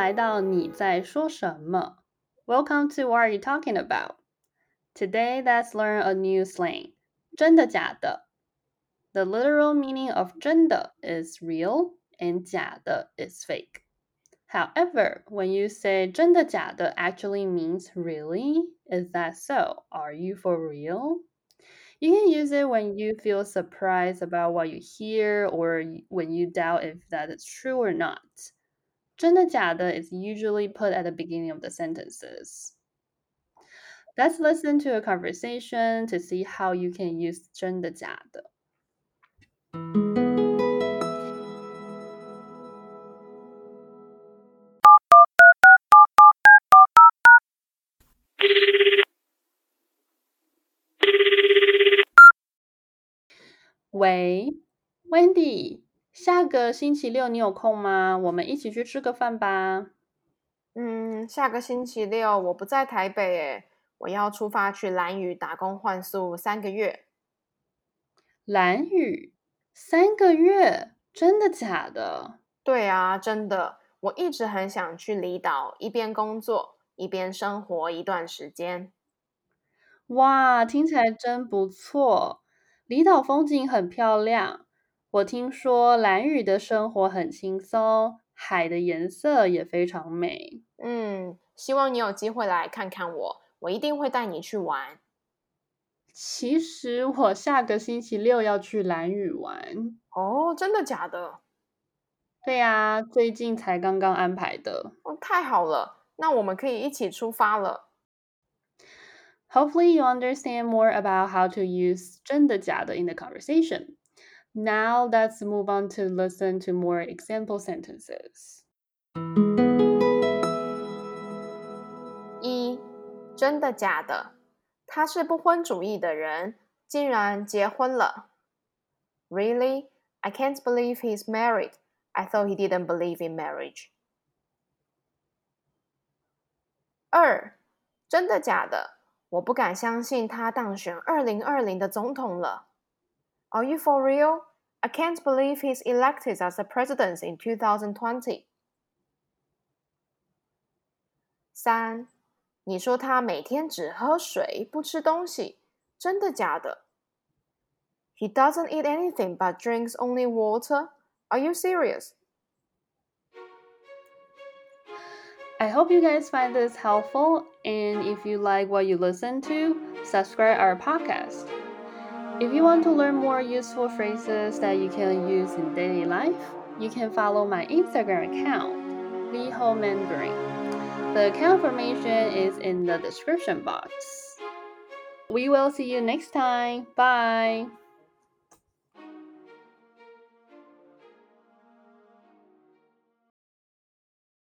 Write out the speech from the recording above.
来到你在说什么？Welcome to What Are You Talking About? Today, let's learn a new slang. 真的假的 The literal meaning of 真的 is real and 假的 is fake. However, when you say 真的假的 actually means really. Is that so? Are you for real? You can use it when you feel surprised about what you hear or when you doubt if that is true or not. 真的假的 is usually put at the beginning of the sentences. Let's listen to a conversation to see how you can use 真的假的。喂，Wendy， 下个星期六你有空吗？我们一起去吃个饭吧。嗯，下个星期六我不在台北诶，我要出发去兰屿打工换宿三个月。兰屿三个月，真的假的？对啊，真的。我一直很想去离岛，一边工作一边生活一段时间。哇，听起来真不错。离岛风景很漂亮，我听说蓝屿的生活很轻松，海的颜色也非常美。嗯，希望你有机会来看看我，我一定会带你去玩。其实我下个星期六要去蓝屿玩。哦，真的假的？对呀，最近才刚刚安排的。哦，太好了，那我们可以一起出发了。Hopefully, you understand more about how to use 真的假的 in the conversation. Now, let's move on to listen to more example sentences. 一，真的假的？他是不婚主义的人，竟然结婚了。Really? I can't believe he's married. I thought he didn't believe in marriage. 二，真的假的？我不敢相信他当选二零二零的总统了。Are you for real? I can't believe he's elected as the president in 2020. 三，你说他每天只喝水不吃东西，真的假的？He doesn't eat anything but drinks only water. Are you serious? I hope you guys find this helpful, and if you like what you listen to, subscribe our podcast. If you want to learn more useful phrases that you can use in daily life, you can follow my Instagram account, Liho Mandarin. The account information is in the description box. We will see you next time. Bye.